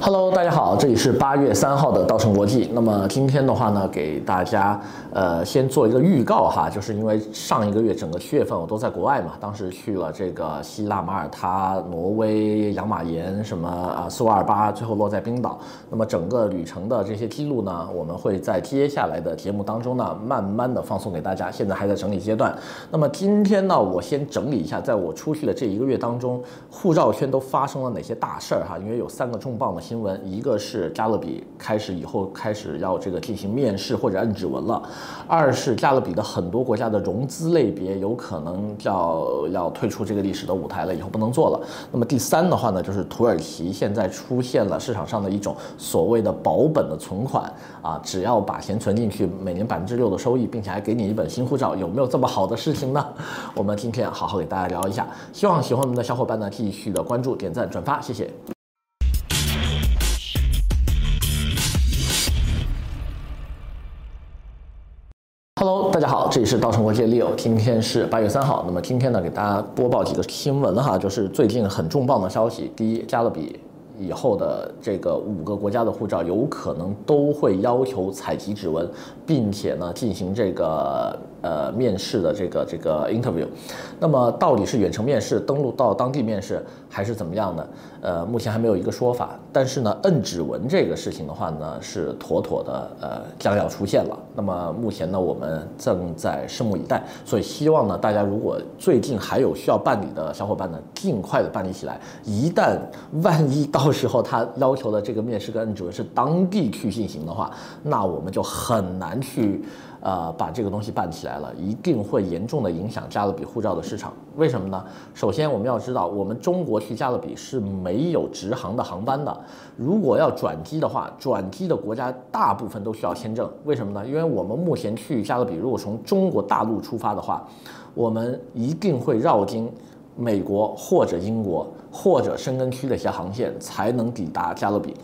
Hello，大家好，这里是八月三号的稻盛国际。那么今天的话呢，给大家呃先做一个预告哈，就是因为上一个月整个七月份我都在国外嘛，当时去了这个希腊、马耳他、挪威、养马岩什么啊苏瓦尔巴，最后落在冰岛。那么整个旅程的这些记录呢，我们会在接下来的节目当中呢，慢慢的放送给大家。现在还在整理阶段。那么今天呢，我先整理一下，在我出去的这一个月当中，护照圈都发生了哪些大事儿哈？因为有三个重磅的。新闻，一个是加勒比开始以后开始要这个进行面试或者摁指纹了，二是加勒比的很多国家的融资类别有可能要要退出这个历史的舞台了，以后不能做了。那么第三的话呢，就是土耳其现在出现了市场上的一种所谓的保本的存款啊，只要把钱存进去，每年百分之六的收益，并且还给你一本新护照，有没有这么好的事情呢？我们今天好好给大家聊一下，希望喜欢我们的小伙伴呢继续的关注、点赞、转发，谢谢。Hello，大家好，这里是稻城国际 Leo，今天是八月三号。那么今天呢，给大家播报几个新闻哈，就是最近很重磅的消息。第一，加勒比以后的这个五个国家的护照有可能都会要求采集指纹，并且呢进行这个。呃，面试的这个这个 interview，那么到底是远程面试，登录到当地面试，还是怎么样的？呃，目前还没有一个说法。但是呢，摁指纹这个事情的话呢，是妥妥的，呃，将要出现了。那么目前呢，我们正在拭目以待。所以希望呢，大家如果最近还有需要办理的小伙伴呢，尽快的办理起来。一旦万一到时候他要求的这个面试跟摁指纹是当地去进行的话，那我们就很难去。呃，把这个东西办起来了，一定会严重的影响加勒比护照的市场。为什么呢？首先，我们要知道，我们中国去加勒比是没有直航的航班的。如果要转机的话，转机的国家大部分都需要签证。为什么呢？因为我们目前去加勒比，如果从中国大陆出发的话，我们一定会绕经美国或者英国或者申根区的一些航线，才能抵达加勒比。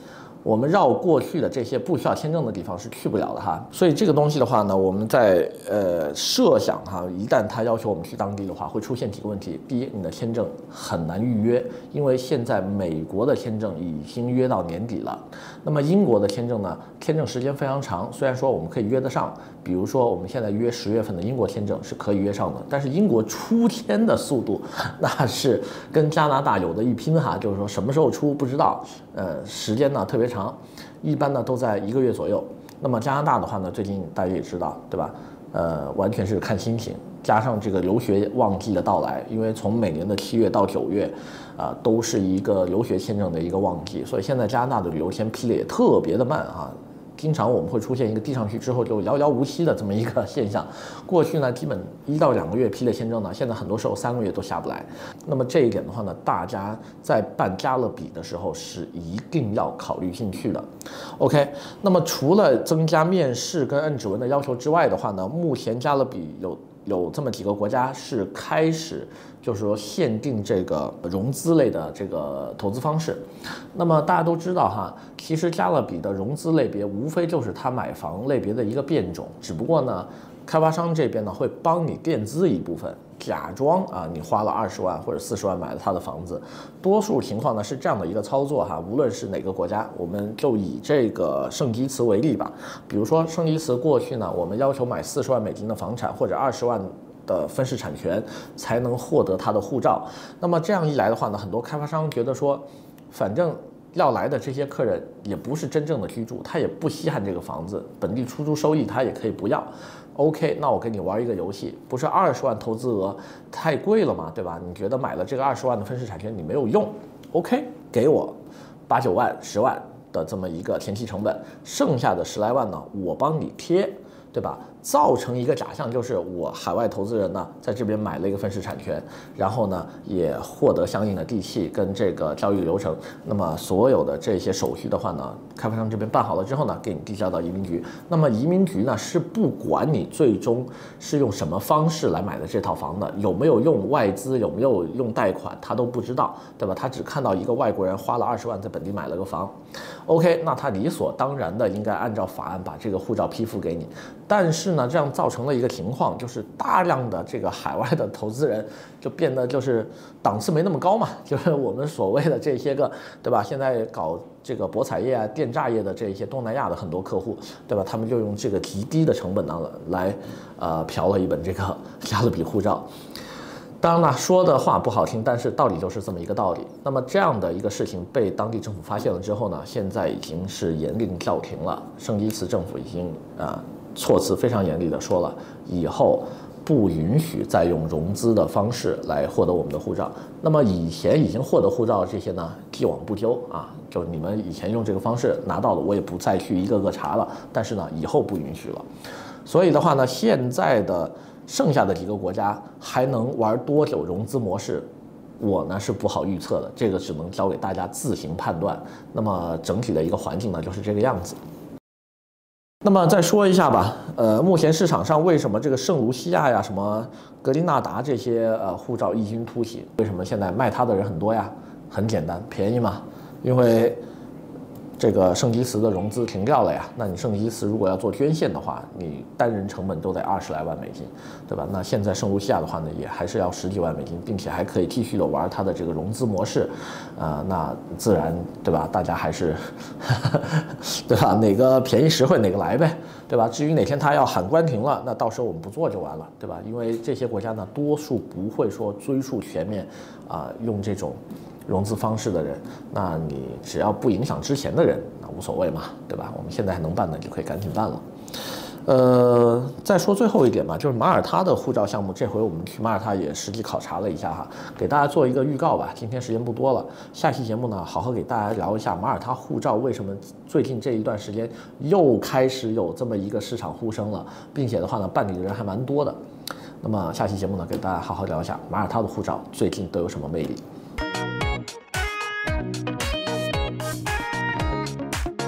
我们绕过去的这些不需要签证的地方是去不了的哈，所以这个东西的话呢，我们在呃设想哈，一旦他要求我们去当地的话，会出现几个问题。第一，你的签证很难预约，因为现在美国的签证已经约到年底了。那么英国的签证呢，签证时间非常长，虽然说我们可以约得上，比如说我们现在约十月份的英国签证是可以约上的，但是英国出签的速度那是跟加拿大有的一拼哈，就是说什么时候出不知道，呃，时间呢特别长。长，一般呢都在一个月左右。那么加拿大的话呢，最近大家也知道，对吧？呃，完全是看心情，加上这个留学旺季的到来，因为从每年的七月到九月，啊、都是一个留学签证的一个旺季，所以现在加拿大的旅游签批的也特别的慢啊。经常我们会出现一个递上去之后就遥遥无期的这么一个现象。过去呢，基本一到两个月批的签证呢，现在很多时候三个月都下不来。那么这一点的话呢，大家在办加勒比的时候是一定要考虑进去的。OK，那么除了增加面试跟摁指纹的要求之外的话呢，目前加勒比有。有这么几个国家是开始，就是说限定这个融资类的这个投资方式。那么大家都知道哈，其实加勒比的融资类别无非就是他买房类别的一个变种，只不过呢。开发商这边呢，会帮你垫资一部分，假装啊你花了二十万或者四十万买了他的房子，多数情况呢是这样的一个操作哈。无论是哪个国家，我们就以这个圣基茨为例吧。比如说圣基茨过去呢，我们要求买四十万美金的房产或者二十万的分式产权才能获得他的护照。那么这样一来的话呢，很多开发商觉得说，反正。要来的这些客人也不是真正的居住，他也不稀罕这个房子，本地出租收益他也可以不要。OK，那我跟你玩一个游戏，不是二十万投资额太贵了吗？对吧？你觉得买了这个二十万的分时产权你没有用？OK，给我八九万、十万的这么一个前期成本，剩下的十来万呢，我帮你贴，对吧？造成一个假象，就是我海外投资人呢，在这边买了一个分时产权，然后呢，也获得相应的地契跟这个交易流程。那么所有的这些手续的话呢，开发商这边办好了之后呢，给你递交到移民局。那么移民局呢，是不管你最终是用什么方式来买的这套房的，有没有用外资，有没有用贷款，他都不知道，对吧？他只看到一个外国人花了二十万在本地买了个房。OK，那他理所当然的应该按照法案把这个护照批复给你。但是呢，这样造成了一个情况，就是大量的这个海外的投资人就变得就是档次没那么高嘛，就是我们所谓的这些个，对吧？现在搞这个博彩业啊、电诈业的这些东南亚的很多客户，对吧？他们就用这个极低的成本呢来，呃，嫖了一本这个加勒比护照。当然了，说的话不好听，但是道理就是这么一个道理。那么这样的一个事情被当地政府发现了之后呢，现在已经是严令叫停了。圣基茨政府已经啊。措辞非常严厉的说了，以后不允许再用融资的方式来获得我们的护照。那么以前已经获得护照这些呢，既往不咎啊，就你们以前用这个方式拿到了，我也不再去一个个查了。但是呢，以后不允许了。所以的话呢，现在的剩下的几个国家还能玩多久融资模式，我呢是不好预测的，这个只能交给大家自行判断。那么整体的一个环境呢，就是这个样子。那么再说一下吧，呃，目前市场上为什么这个圣卢西亚呀、什么格林纳达这些呃护照异军突起？为什么现在卖它的人很多呀？很简单，便宜嘛，因为。这个圣基茨的融资停掉了呀，那你圣基茨如果要做捐献的话，你单人成本都得二十来万美金，对吧？那现在圣卢西亚的话呢，也还是要十几万美金，并且还可以继续的玩它的这个融资模式，啊、那自然对吧？大家还是，对吧？哪个便宜实惠哪个来呗，对吧？至于哪天他要喊关停了，那到时候我们不做就完了，对吧？因为这些国家呢，多数不会说追溯全面，啊、用这种。融资方式的人，那你只要不影响之前的人，那无所谓嘛，对吧？我们现在还能办的，就可以赶紧办了。呃，再说最后一点吧，就是马耳他的护照项目，这回我们去马耳他也实际考察了一下哈，给大家做一个预告吧。今天时间不多了，下期节目呢，好好给大家聊一下马耳他护照为什么最近这一段时间又开始有这么一个市场呼声了，并且的话呢，办理的人还蛮多的。那么下期节目呢，给大家好好聊一下马耳他的护照最近都有什么魅力。